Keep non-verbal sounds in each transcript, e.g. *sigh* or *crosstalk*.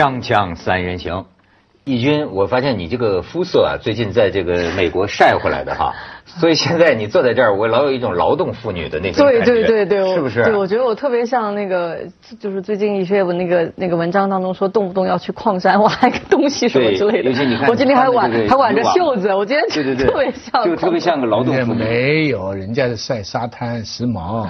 锵锵三人行，义军，我发现你这个肤色啊，最近在这个美国晒回来的哈，*laughs* 所以现在你坐在这儿，我老有一种劳动妇女的那种对感觉，对对对，对是不是？对，我觉得我特别像那个，就是最近一些文那个那个文章当中说，动不动要去矿山挖一个东西什么之类的尤其你看。我今天还挽还挽着袖子，我今天对对对，特别像，就特别像个劳动妇女。没有，人家是晒沙滩时髦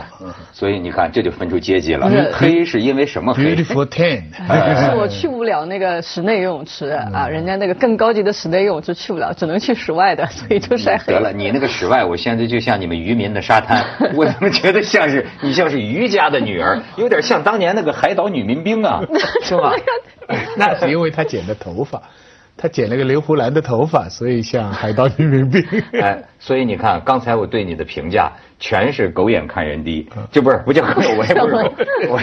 所以你看，这就分出阶级了。黑是因为什么黑？，beautiful tan。*laughs* 是我去不了那个室内游泳池啊，人家那个更高级的室内游泳池去不了，只能去室外的，所以就晒黑得了，你那个室外，我现在就像你们渔民的沙滩，*laughs* 我怎么觉得像是你像是渔家的女儿，有点像当年那个海岛女民兵啊，*laughs* 是吧？*laughs* 那是因为她剪的头发，他剪了个刘胡兰的头发，所以像海岛女民兵。哎，所以你看，刚才我对你的评价全是狗眼看人低，就不是不叫狗，我也不是狗，我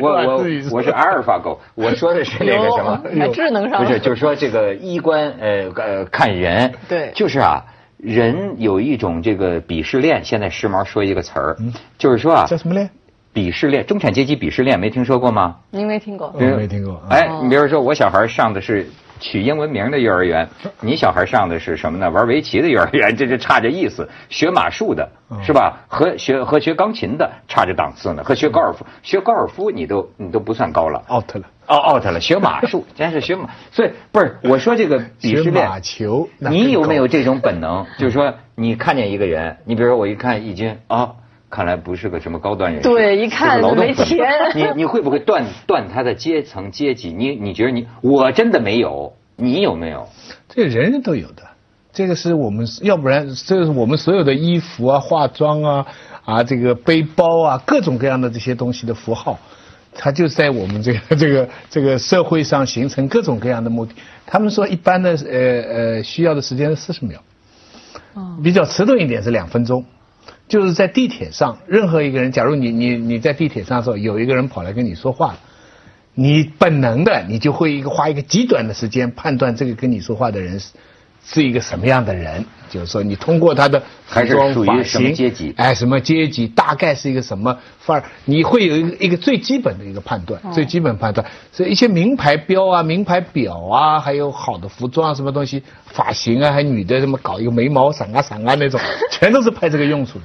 我我我是阿尔法狗，我说的是那个什么，还智能上不是，就是说这个衣冠呃呃看人，对就是啊。人有一种这个鄙视链，现在时髦说一个词儿，就是说啊，叫什么链？鄙视链，中产阶级鄙视链，没听说过吗？您没听过？您没听过。哎，哦你比如说，我小孩上的是取英文名的幼儿园，*laughs* 你小孩上的是什么呢？玩围棋的幼儿园，*laughs* 这就差着意思。学马术的是吧？和学和学钢琴的差着档次呢。和学高尔夫，学高尔夫你都你都不算高了。out 了。哦，out 了，学马术，*laughs* 真是学马，所以不是我说这个鄙视学链马，球，你有没有这种本能？就是说，你看见一个人，你比如说我一看易军啊，看来不是个什么高端人士，对一看没钱你你会不会断断他的阶层阶级？你你觉得你我真的没有，你有没有？这人人都有的，这个是我们要不然这是我们所有的衣服啊、化妆啊、啊这个背包啊，各种各样的这些东西的符号，它就在我们这个 *laughs* 这个这个社会上形成各种各样的目的。他们说一般的呃呃需要的时间是四十秒，比较迟钝一点是两分钟。就是在地铁上，任何一个人，假如你你你在地铁上的时候，有一个人跑来跟你说话，你本能的你就会一个花一个极短的时间判断这个跟你说话的人是是是一个什么样的人，就是说你通过他的还是服装发属于什么型阶级哎，什么阶级，大概是一个什么范儿，你会有一个一个最基本的一个判断，最基本判断。所以一些名牌标啊、名牌表啊，还有好的服装啊，什么东西，发型啊，还女的什么搞一个眉毛散啊散啊那种，*laughs* 全都是派这个用处的。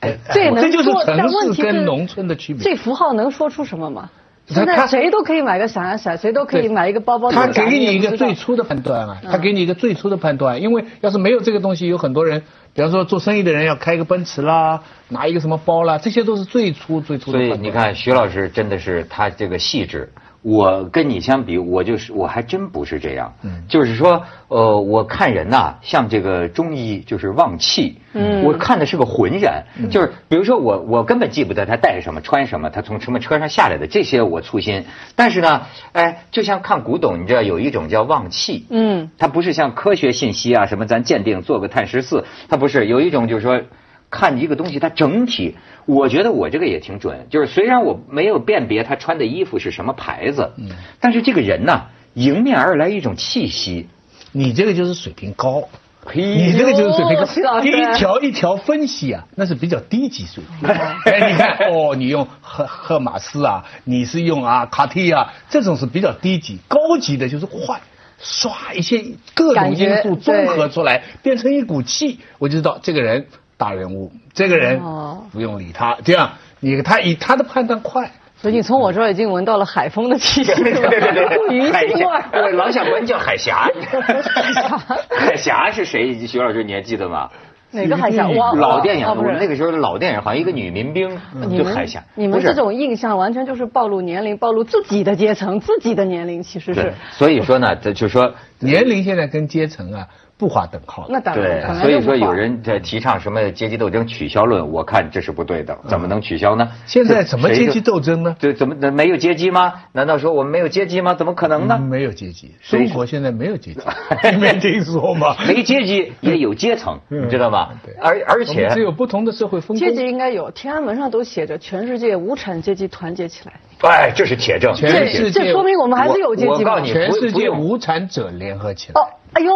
哎这能这就是城市跟农村的区别。这符号能说出什么吗？他现在他谁都可以买个闪啊闪，谁都可以买一个包包。他给你一个最初的判断啊，他给你一个最初的判断，因为要是没有这个东西，有很多人，比方说做生意的人要开一个奔驰啦，拿一个什么包啦，这些都是最初最初的所以判断。你看，徐老师真的是他这个细致。我跟你相比，我就是我还真不是这样。嗯就是说，呃，我看人呐、像这个中医就是望气。嗯我看的是个浑然，就是比如说我我根本记不得他带什么穿什么，他从什么车上下来的这些我粗心。但是呢，哎，就像看古董，你知道有一种叫望气。嗯，它不是像科学信息啊什么咱鉴定做个碳十四，它不是有一种就是说看一个东西它整体，我觉得我这个也挺准，就是虽然我没有辨别他穿的衣服是什么牌子，嗯。但是这个人呐、迎面而来一种气息，你这个就是水平高，嘿你这个就是水平高，师一条一条分析啊，那是比较低级水平。*laughs* 哎，你看哦，你用赫赫马斯啊，你是用啊卡地啊，这种是比较低级，高级的就是快。唰，一些各种因素综合出来，变成一股气，我就知道这个人大人物，这个人哦不用理他。这样，你他以他的判断快，所以你从我这儿已经闻到了海风的气息对了，对对对，鱼海腥味峡，我。老想闻叫海峡。海峡海峡是谁？徐老师你还记得吗？哪个海峡？我老电影，我们那个时候老电影，好像一个女民兵你就海峡。你们这种印象完全就是暴露年龄，暴露自己的阶层，自己的年龄其实是。，所以说呢，这就说年龄现在跟阶层啊不划等号。那当然，所以说有人在提倡什么阶级斗争取消论，我看这是不对的，怎么能取消呢？现在怎么阶级斗争呢？对，怎么没有阶级吗？难道说我们没有阶级吗？怎么可能呢？没有阶级，谁中国现在没有阶级，*laughs* 你没听说吗？没阶级也有阶层，你知道吗对？而而且只有不同的社会分阶级。应该有，天安门上都写着“全世界无产阶级团结起来哎，这是铁证，全这世界这说明我们还是有阶级嘛我告诉？你全世界无产者联合起来。哦，哎呦，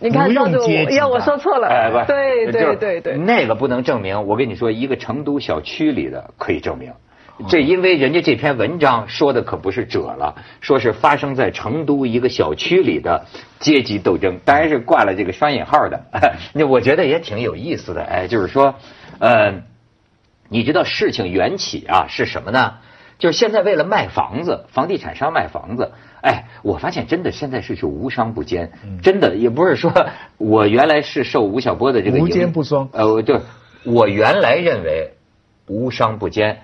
你看不用赵子阶级武，呀，我说错了。哎，不，对就是对对对。那个不能证明。我跟你说，一个成都小区里的可以证明，这因为人家这篇文章说的可不是褶了，说是发生在成都一个小区里的阶级斗争，当然是挂了这个双引号的。*laughs* 那我觉得也挺有意思的，哎，就是说，呃，你知道事情缘起啊是什么呢？就是现在为了卖房子，房地产商卖房子，哎，我发现真的现在是是无商不奸，真的也不是说 *laughs* 我原来是受吴晓波的这个无影奸不双呃，对，我原来认为无商不奸，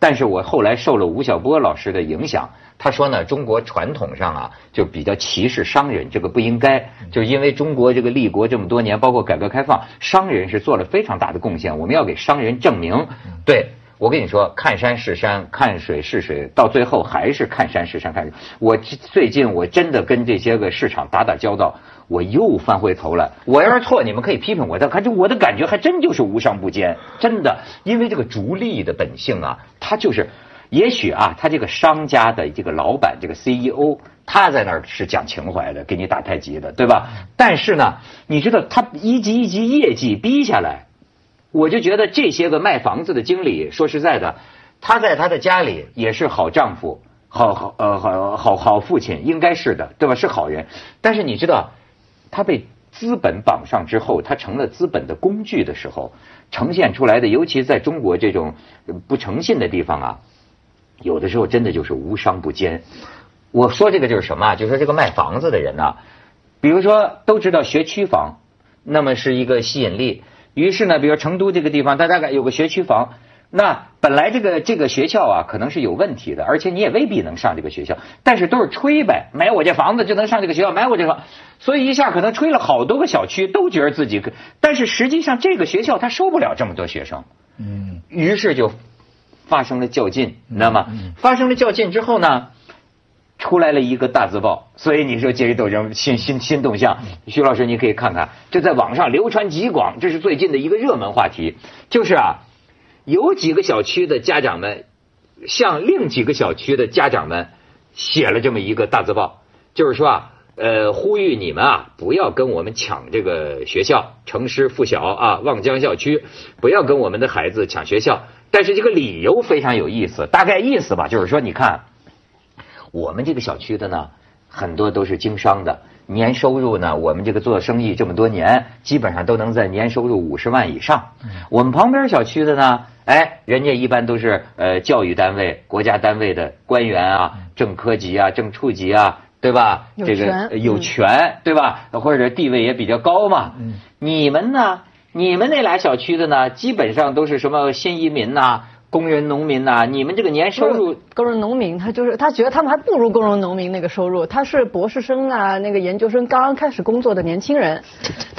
但是我后来受了吴晓波老师的影响，他说呢，中国传统上啊就比较歧视商人，这个不应该，就是因为中国这个立国这么多年，包括改革开放，商人是做了非常大的贡献，我们要给商人证明，对。我跟你说，看山是山，看水是水，到最后还是看山是山，看水。我最近我真的跟这些个市场打打交道，我又翻回头来。我要是错，你们可以批评我，但可是我的感觉还真就是无商不奸，真的，因为这个逐利的本性啊，他就是，也许啊，他这个商家的这个老板，这个 CEO，他在那儿是讲情怀的，给你打太极的，对吧？但是呢，你知道他一级一级业绩逼下来。我就觉得这些个卖房子的经理，说实在的，他在他的家里也是好丈夫、好好呃好好好父亲，应该是的，对吧？是好人。但是你知道，他被资本绑上之后，他成了资本的工具的时候，呈现出来的，尤其在中国这种不诚信的地方啊，有的时候真的就是无商不奸。我说这个就是什么啊？就是说这个卖房子的人呐、比如说都知道学区房，那么是一个吸引力。于是呢，比如成都这个地方，它大概有个学区房，那本来这个这个学校啊，可能是有问题的，而且你也未必能上这个学校，但是都是吹呗，买我这房子就能上这个学校，买我这房，所以一下可能吹了好多个小区都觉得自己可，但是实际上这个学校它收不了这么多学生，嗯，于是就发生了较劲，你知道吗？发生了较劲之后呢？出来了一个大字报，所以你说阶级斗争新新新动向，徐老师你可以看看，这在网上流传极广，这是最近的一个热门话题。就是啊，有几个小区的家长们向另几个小区的家长们写了这么一个大字报，就是说啊，呃，呼吁你们啊，不要跟我们抢这个学校，城师附小啊，望江校区，不要跟我们的孩子抢学校。但是这个理由非常有意思，大概意思吧，就是说，你看。我们这个小区的呢，很多都是经商的，年收入呢，我们这个做生意这么多年，基本上都能在年收入五十万以上。我们旁边小区的呢，哎，人家一般都是呃教育单位、国家单位的官员啊，正科级啊、正处级啊，对吧？有这个有嗯权，对吧？或者地位也比较高嘛。你们呢？你们那俩小区的呢，基本上都是什么新移民呐、工人、农民呐、你们这个年收入工人农民，他就是他觉得他们还不如工人农民那个收入。他是博士生啊，那个研究生刚刚开始工作的年轻人，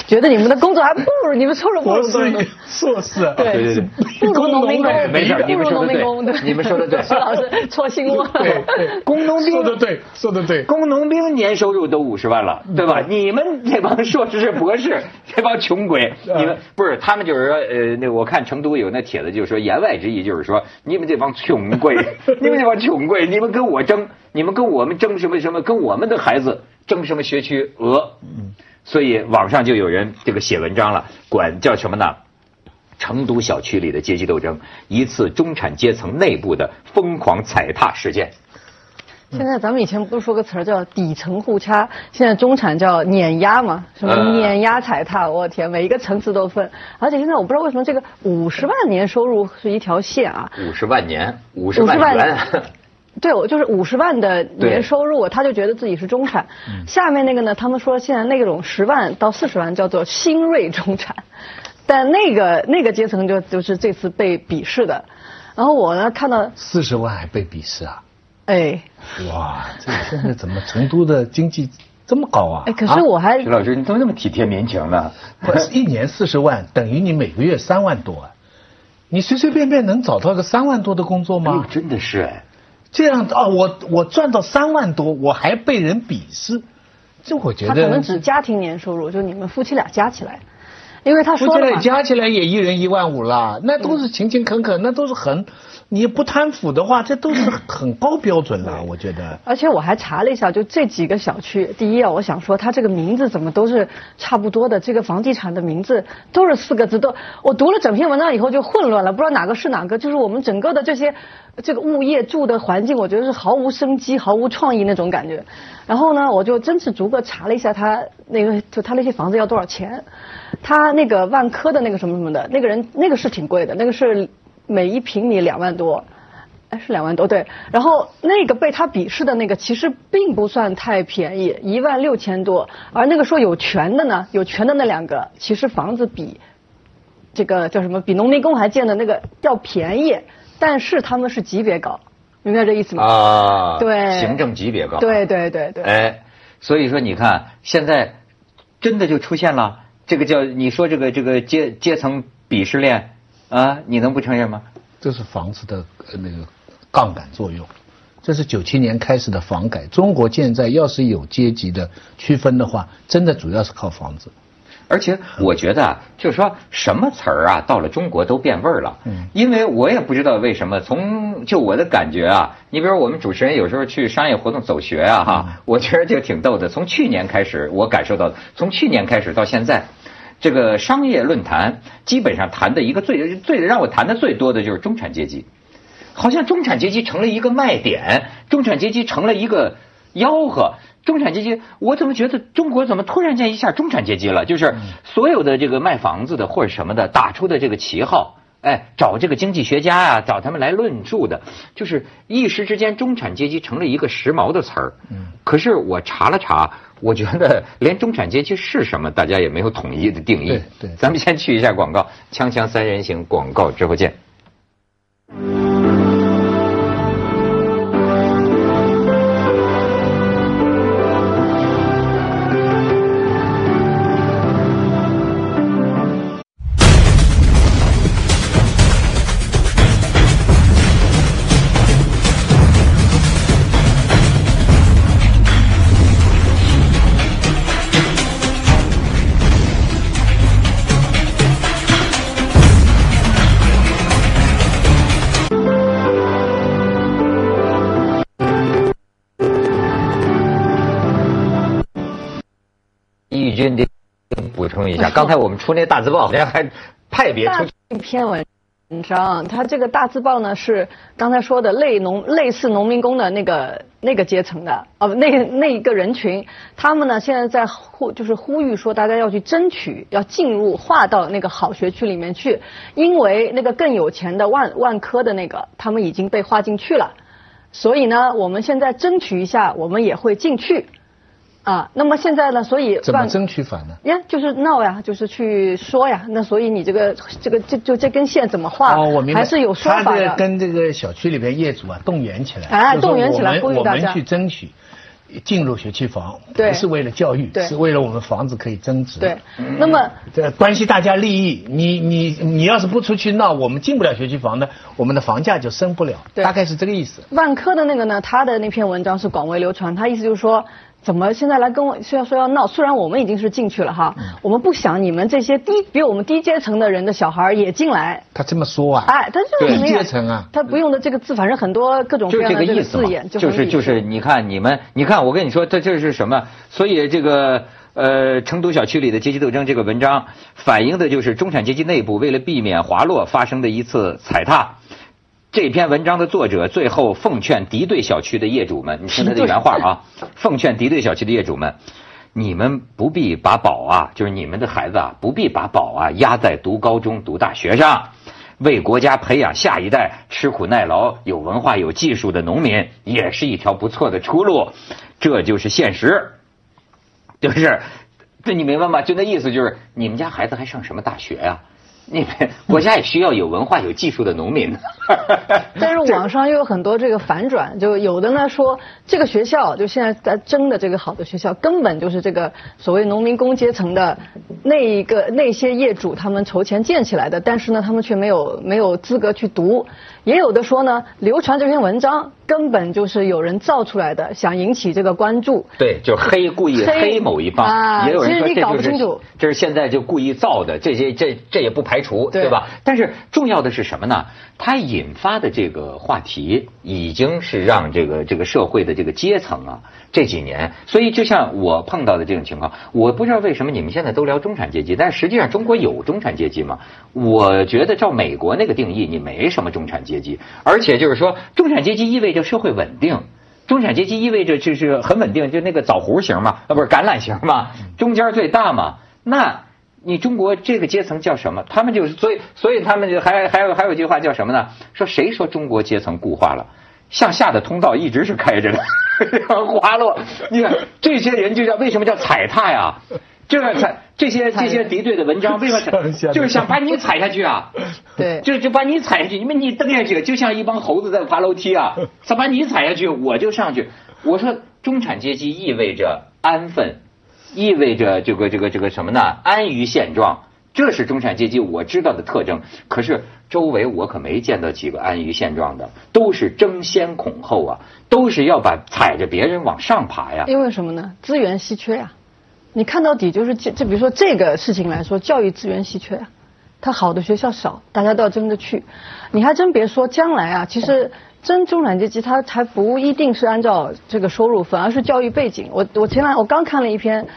觉得你们的工作还不如你们收入不博如工人农士、硕士，啊。对对对不如农民工，没事你们说得对不如农民工，对，你们说得对。*laughs* 徐老师戳心窝。了。对对，工农兵。说的对，说的对。工农兵年收入都五十万了，对吧？你们这帮硕士、博士，*laughs* 这帮穷鬼，你们不是他们就是说，呃，那我看成都有那帖子，就是说言外之意就是说，你们这帮穷鬼，*laughs* 你们这帮穷鬼，你们跟我争，你们跟我们争什么什么，跟我们的孩子争什么学区额？所以网上就有人这个写文章了，管叫什么呢？成都小区里的阶级斗争，一次中产阶层内部的疯狂踩踏事件。现在咱们以前不是说个词儿叫底层互掐，现在中产叫碾压嘛，什么嗯碾压踩踏，我天，每一个层次都分。而且现在我不知道为什么这个五十万年收入是一条线啊，五十万年，五十万万元，*laughs* 对，我就是五十万的年收入，他就觉得自己是中产。下面那个呢，他们说现在那种十万到四十万叫做新锐中产，*laughs* 但那个那个阶层就就是这次被鄙视的。然后我呢看到，四十万还被鄙视啊！哎哇，这现在怎么成都的经济这么高啊？哎，可是我还徐老师，你怎么这么体贴民情呢？不是 *laughs* 一年四十万，等于你每个月三万多啊！你随随便便能找到个三万多的工作吗？真的是哎，这样啊，我我赚到三万多，我还被人鄙视，这我觉得他可能指家庭年收入，就你们夫妻俩加起来。因为他说了嘛，加起来也一人一万五了，那都是勤勤恳恳，那都是很，你不贪腐的话，这都是很高标准了，我觉得。而且我还查了一下，就这几个小区，第一啊，我想说，它这个名字怎么都是差不多的？这个房地产的名字都是四个字，都我读了整篇文章以后就混乱了，不知道哪个是哪个。就是我们整个的这些这个物业住的环境，我觉得是毫无生机、毫无创意那种感觉。然后呢，我就真是逐个查了一下，他那个就他那些房子要多少钱？他那个万科的那个什么什么的，那个人那个是挺贵的，那个是每一平米两万多，哎是两万多对。然后那个被他鄙视的那个其实并不算太便宜，一万六千多。而那个说有权的呢，有权的那两个，其实房子比这个叫什么，比农民工还建的那个要便宜，但是他们是级别高，明白这意思吗？啊，对行政级别高。对对对对。哎，所以说你看，现在真的就出现了这个叫你说这个这个阶阶层鄙视链啊，你能不承认吗？这是房子的呃那个杠杆作用，这是九七年开始的房改。中国现在要是有阶级的区分的话，真的主要是靠房子。而且我觉得啊，就是说什么词儿啊，到了中国都变味儿了。嗯因为我也不知道为什么，从就我的感觉啊，你比如我们主持人有时候去商业活动走学啊，哈，我觉得这个挺逗的。从去年开始，我感受到，从去年开始到现在，这个商业论坛基本上谈的一个最最让我谈的最多的就是中产阶级。好像中产阶级成了一个卖点，中产阶级成了一个吆喝。中产阶级，我怎么觉得中国怎么突然间一下中产阶级了？就是所有的这个卖房子的或者什么的打出的这个旗号，哎，找这个经济学家呀、找他们来论述的，就是一时之间中产阶级成了一个时髦的词儿。嗯可是我查了查，我觉得连中产阶级是什么，大家也没有统一的定义。对对咱们先去一下广告，锵锵三人行广告之后见。充一下，*laughs* 刚才我们出那大字报，人家还派别出一篇文章，他这个大字报呢是刚才说的类农类似农民工的那个那个阶层的，哦，不那那一个人群，他们呢现在在呼就是呼吁说大家要去争取，要进入划到那个好学区里面去，因为那个更有钱的万万科的那个他们已经被划进去了，所以呢我们现在争取一下，我们也会进去。啊，那么现在呢？所以万怎么争取法呢？呀，就是闹呀，就是去说呀。那所以你这个这个这就这根线怎么画？哦，我明白，还是有说法的。跟这个小区里边业主啊动员起来，哎动员起来呼吁大家我们去争取进入学区房，不是为了教育，是为了我们房子可以增值。对，那么这关系大家利益，你你你要是不出去闹，我们进不了学区房的，我们的房价就升不了，对大概是这个意思。万科的那个呢，他的那篇文章是广为流传，他意思就是说。怎么现在来跟我虽然说要闹，虽然我们已经是进去了哈，嗯。我们不想你们这些低比我们低阶层的人的小孩也进来，他这么说啊，哎，他就是低阶层啊，他不用的这个字，反正很多各种各样的字眼，，就是很就是，你看你们，你看我跟你说，这这是什么？所以这个呃，成都小区里的阶级斗争这个文章，反映的就是中产阶级内部为了避免滑落发生的一次踩踏。这篇文章的作者最后奉劝敌对小区的业主们，你听他的原话啊，奉劝敌对小区的业主们，你们不必把宝啊，就是你们的孩子啊，不必把宝啊压在读高中、读大学上。为国家培养下一代吃苦耐劳、有文化、有技术的农民，也是一条不错的出路。这就是现实，就是，这你明白吗？就那意思就是，你们家孩子还上什么大学呀、你们国家也需要有文化、有技术的农民。*laughs* 但是网上又有很多这个反转，就有的呢说这个学校就现在在争的这个好的学校，根本就是这个所谓农民工阶层的那一个那些业主他们筹钱建起来的，但是呢他们却没有没有资格去读。也有的说呢，流传这篇文章根本就是有人造出来的，想引起这个关注。对，就黑故意黑黑某一方，啊也有人说其实你搞这就是不清楚这是现在就故意造的，这些这这也不排除，对对吧？但是重要的是什么呢？它引发的这个话题已经是让这个这个社会的这个阶层啊，这几年，所以就像我碰到的这种情况，我不知道为什么你们现在都聊中产阶级，但实际上中国有中产阶级吗？我觉得照美国那个定义，你没什么中产阶级，而且就是说，中产阶级意味着社会稳定。中产阶级意味着就是很稳定，就那个枣核型嘛，啊不是橄榄型嘛，中间最大嘛。那你中国这个阶层叫什么？他们就是所以所以他们就还还有还有一句话叫什么呢？说谁说中国阶层固化了？向下的通道一直是开着的，*laughs* 滑落。你看这些人就叫为什么叫踩踏呀？这个踩这些这些敌对的文章为什么？*laughs* 就是想把你踩下去啊！*laughs* 对就就把你踩下去，因为你蹬下去，就像一帮猴子在爬楼梯啊，*laughs* 他把你踩下去，我就上去。我说中产阶级意味着安分，意味着这个这个这个什么呢？安于现状，这是中产阶级我知道的特征。可是周围我可没见到几个安于现状的，都是争先恐后啊，都是要把踩着别人往上爬呀。因为什么呢？资源稀缺呀、你看到底就是这，就比如说这个事情来说，教育资源稀缺，它好的学校少，大家都要争着去。你还真别说，将来啊，其实真中产阶级它还不一定是按照这个收入反，而是教育背景。我我前两我刚看了一篇。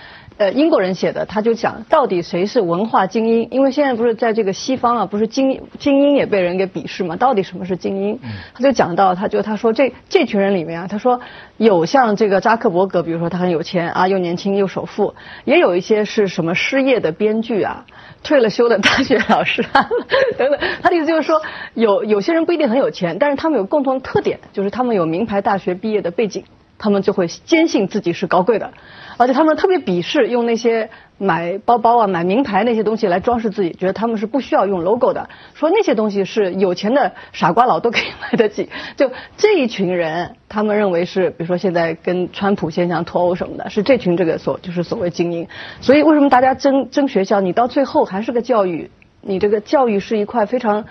呃，英国人写的，他就讲到底谁是文化精英？因为现在不是在这个西方啊，不是精精英也被人给鄙视嘛？到底什么是精英？他就讲到，他就他说这这群人里面啊，他说有像这个扎克伯格，比如说他很有钱啊，又年轻又首富，也有一些是什么失业的编剧啊，退了休的大学老师啊等等。他的意思就是说，有有些人不一定很有钱，但是他们有共同特点，就是他们有名牌大学毕业的背景。他们就会坚信自己是高贵的，而且他们特别鄙视用那些买包包啊、买名牌那些东西来装饰自己，觉得他们是不需要用 logo 的，说那些东西是有钱的傻瓜佬都可以买得起。就这一群人，他们认为是，比如说现在跟川普现象脱欧什么的，是这群这个所就是所谓精英。所以为什么大家争争学校，你到最后还是个教育，你这个教育是一块非常。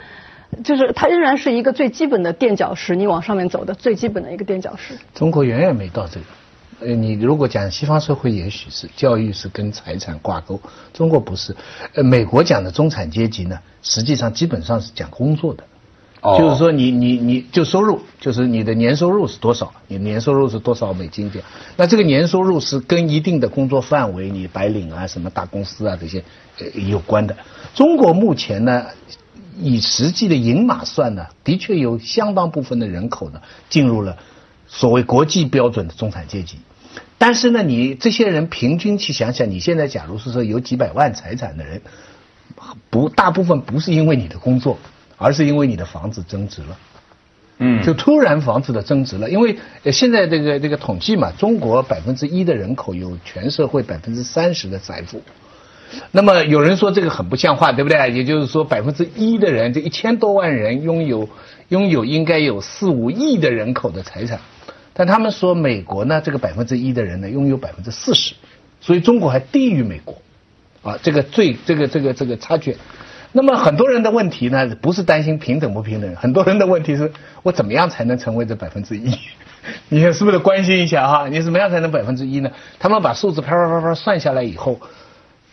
就是它仍然是一个最基本的垫脚石，你往上面走的最基本的一个垫脚石。中国远远没到这个。呃，你如果讲西方社会，也许是教育是跟财产挂钩，中国不是。呃，美国讲的中产阶级呢，实际上基本上是讲工作的，哦就是说你你你就收入，就是你的年收入是多少，你年收入是多少美金这样。那这个年收入是跟一定的工作范围，你白领啊、什么大公司啊这些呃有关的。中国目前呢，以实际的银码算呢，的确有相当部分的人口呢进入了所谓国际标准的中产阶级。但是呢，你这些人平均去想想，你现在假如是说有几百万财产的人，不大部分不是因为你的工作，而是因为你的房子增值了。嗯，就突然房子的增值了，因为呃现在这个这个统计嘛，中国百分之一的人口有全社会百分之三十的财富。那么有人说这个很不像话，对不对？也就是说百分之一的人，这一千多万人拥有拥有应该有四五亿的人口的财产，但他们说美国呢，这个百分之一的人呢拥有百分之四十，所以中国还低于美国，啊，这个最这个这个这个差距。那么很多人的问题呢，不是担心平等不平等，很多人的问题是我怎么样才能成为这百分之一？*laughs* 你是不是关心一下哈？你怎么样才能百分之一呢？他们把数字啪啪啪啪算下来以后，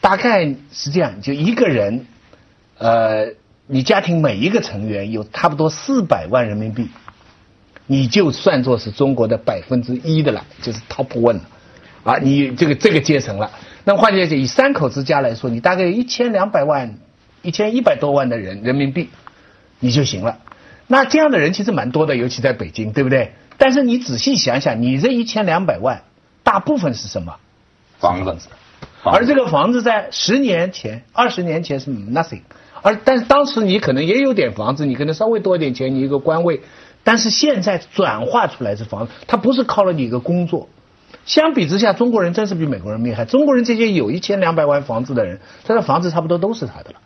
大概是这样，就一个人，呃，你家庭每一个成员有差不多四百万人民币，你就算作是中国的百分之一的了，就是 top one 了，啊，你这个这个阶层了。那换句话讲，以三口之家来说，你大概有一千两百万、一千一百多万的人人民币，你就行了。那这样的人其实蛮多的，尤其在北京，对不对？但是你仔细想想，你这一千两百万，大部分是什么？房子，而这个房子在十年前、二十年前是 nothing，而但是当时你可能也有点房子，你可能稍微多一点钱，你一个官位，但是现在转化出来是房子，它不是靠了你一个工作。相比之下，中国人真是比美国人厉害。中国人这些有一千两百万房子的人，他的房子差不多都是他的了。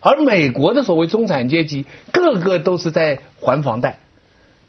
而美国的所谓中产阶级，个个都是在还房贷，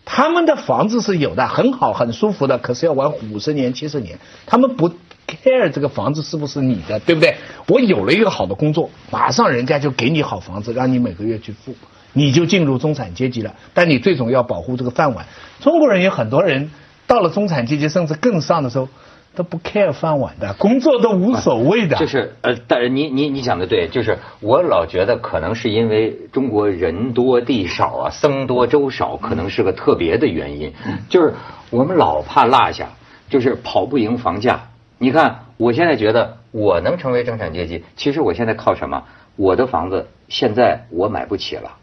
他们的房子是有的，很好很舒服的，可是要还五十年、七十年，他们不 care 这个房子是不是你的，对不对？我有了一个好的工作，马上人家就给你好房子，让你每个月去付。你就进入中产阶级了。但你最终要保护这个饭碗。中国人有很多人到了中产阶级甚至更上的时候。都不 care 饭碗的，工作都无所谓的。就是呃，但是你你你讲的对，就是我老觉得可能是因为中国人多地少啊，僧多粥少，可能是个特别的原因。就是我们老怕落下，就是跑不赢房价。你看，我现在觉得我能成为中产阶级，其实我现在靠什么？我的房子现在我买不起了。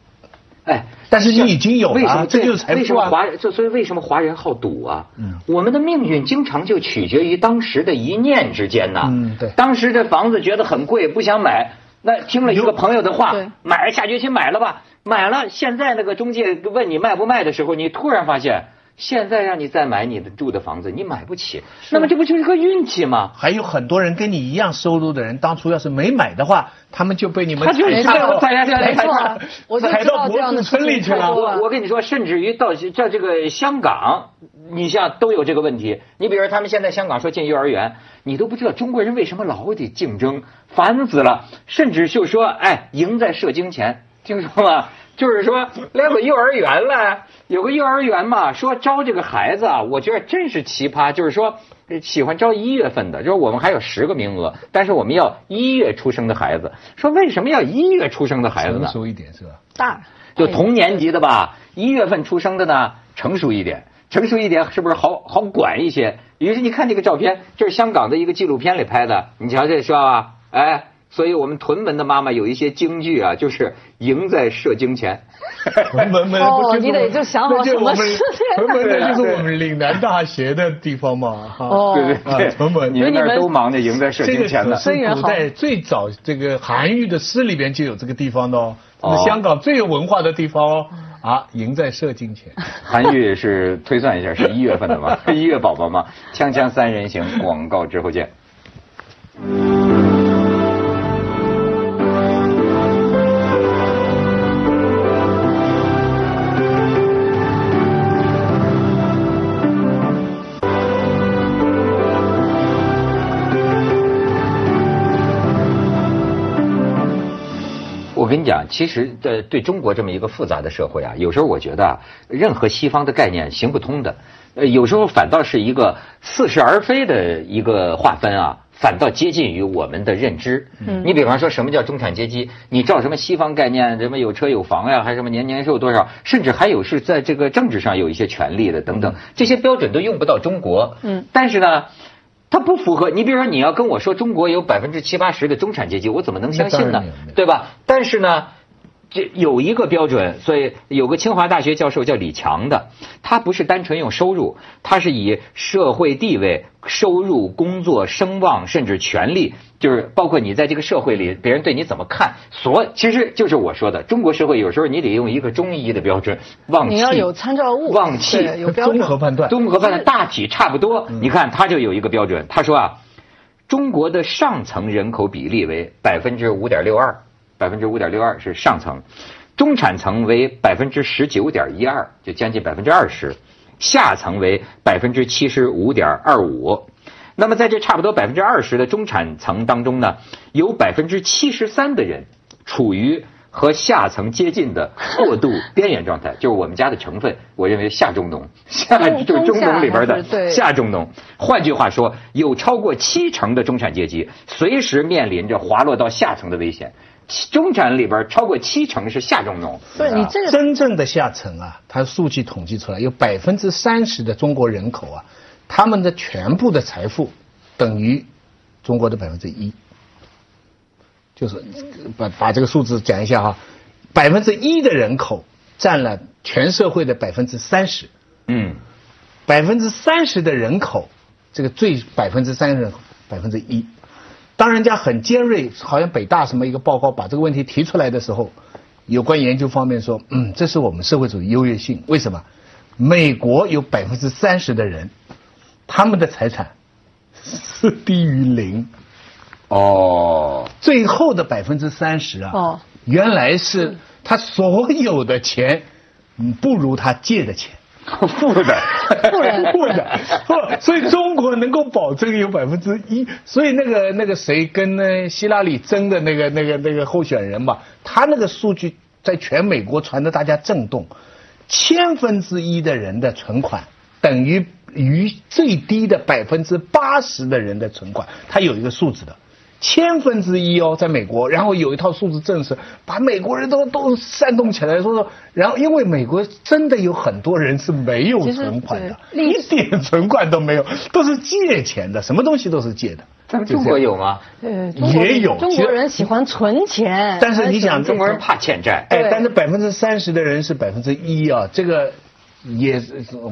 哎，但是你已经有了，这就是财富啊！为什么华就所以为什么华人好赌啊？嗯，我们的命运经常就取决于当时的一念之间呐。嗯，对。当时这房子觉得很贵，不想买，那听了一个朋友的话，买下决心买了吧，买了。现在那个中介问你卖不卖的时候，你突然发现。现在让你再买你的住的房子，你买不起，那么这不就是个运气吗？还有很多人跟你一样收入的人，当初要是没买的话，他们就被你们踩到踩到踩到脖子村里去了。我我跟你说，甚至于到在这个香港，你像都有这个问题。你比如说，他们现在香港说进幼儿园，你都不知道中国人为什么老得竞争，烦死了。甚至就说，哎，赢在射精前，听说吗？就是说，连个幼儿园了，有个幼儿园嘛，说招这个孩子啊，我觉得真是奇葩。就是说，喜欢招一月份的，就是我们还有十个名额，但是我们要一月出生的孩子。说为什么要一月出生的孩子呢？成熟一点是吧？大，就同年级的吧，一月份出生的呢，成熟一点，成熟一点是不是好好管一些？于是你看这个照片，这是香港的一个纪录片里拍的，你瞧这是吧？哎。所以我们屯门的妈妈有一些京剧啊，就是赢在射精前。屯门哦，你得就想好什么事屯门那就是我们岭南大学的地方嘛。哦，对对对，屯门你们那都忙着赢在射精前呢。这个古代最早这个韩愈的诗里边就有这个地方的哦，是香港最有文化的地方哦。啊，赢在射精前。*laughs* 韩愈是推算一下，是一月份的吗？*laughs* 一月宝宝吗？锵锵三人行，广告之后见。跟你讲，其实的对中国这么一个复杂的社会啊，有时候我觉得啊，任何西方的概念行不通的，呃，有时候反倒是一个似是而非的一个划分啊，反倒接近于我们的认知。嗯，你比方说什么叫中产阶级？你照什么西方概念，什么有车有房呀，还什么年年收多少，甚至还有是在这个政治上有一些权利的等等，这些标准都用不到中国。嗯，但是呢。它不符合，你比如说你要跟我说中国有百分之七八十的中产阶级，我怎么能相信呢？对吧？但是呢，这有一个标准，所以有个清华大学教授叫李强的，他不是单纯用收入，他是以社会地位。收入、工作、声望，甚至权利，就是包括你在这个社会里，别人对你怎么看，所其实就是我说的，中国社会有时候你得用一个中医的标准，望气，你要有参照物，望气有标准，综合判断，综合判断大体差不多。你看他就有一个标准，他说啊，中国的上层人口比例为百分之五点六二，百分之五点六二是上层，中产层为百分之十九点一二，就将近百分之二十。下层为百分之七十五点二五，那么在这差不多百分之二十的中产层当中呢，有百分之七十三的人处于和下层接近的过渡 *laughs* 边缘状态，就是我们家的成分，我认为下中农，下就是中农里边的下中农。换句话说，有超过七成的中产阶级随时面临着滑落到下层的危险。中产里边超过七成是下中农，对你这个真正的下层啊，它数据统计出来有百分之三十的中国人口啊，他们的全部的财富等于中国的百分之一，就是把把这个数字讲一下哈，百分之一的人口占了全社会的百分之三十，嗯，百分之三十的人口，这个最百分之三十百分之一。当人家很尖锐，好像北大什么一个报告把这个问题提出来的时候，有关研究方面说，嗯，这是我们社会主义优越性。为什么？美国有百分之三十的人，他们的财产是低于零。哦，最后的百分之三十啊，哦，原来是他所有的钱，不如他借的钱。*laughs* 负 *laughs* *laughs* 的，负的，负的，不，所以中国能够保证有百分之一，所以那个那个谁跟那希拉里争的那个那个那个候选人嘛，他那个数据在全美国传的大家震动，千分之一的人的存款等于于最低的百分之八十的人的存款，他有一个数字的。千分之一哦，在美国，然后有一套数字政策，把美国人都都煽动起来，说说，然后因为美国真的有很多人是没有存款的，一点存款都没有，都是借钱的，什么东西都是借的。咱们中国有吗？呃，也有。中国人喜欢存钱，但是你想，中国人怕欠债，哎，但是百分之三十的人是百分之一啊，这个。也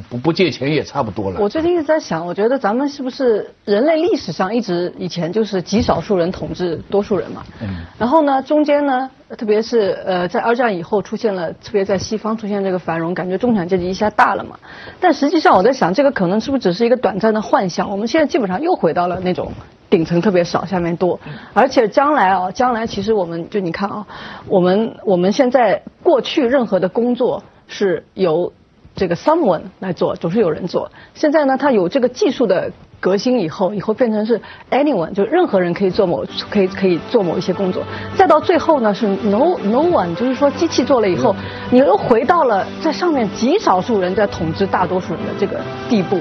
不不借钱也差不多了。我最近一直在想，我觉得咱们是不是人类历史上一直以前就是极少数人统治多数人嘛？嗯。然后呢，中间呢，特别是呃，在二战以后出现了，特别在西方出现这个繁荣，感觉中产阶级一下大了嘛。但实际上我在想，这个可能是不是只是一个短暂的幻想？我们现在基本上又回到了那种顶层特别少，下面多。而且将来啊，将来其实我们就你看啊，我们我们现在过去任何的工作是由。这个 someone 来做，总是有人做。现在呢，它有这个技术的革新以后，以后变成是 anyone，就任何人可以做某，可以可以做某一些工作。再到最后呢，是 no no one，就是说机器做了以后，你又回到了在上面极少数人在统治大多数人的这个地步。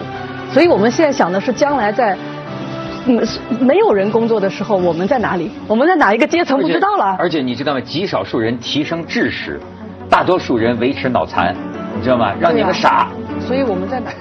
所以我们现在想的是，将来在嗯没有人工作的时候，我们在哪里？我们在哪一个阶层？不知道了。而且你知道吗？极少数人提升智识，大多数人维持脑残。你知道吗？让你们傻。所以我们在哪？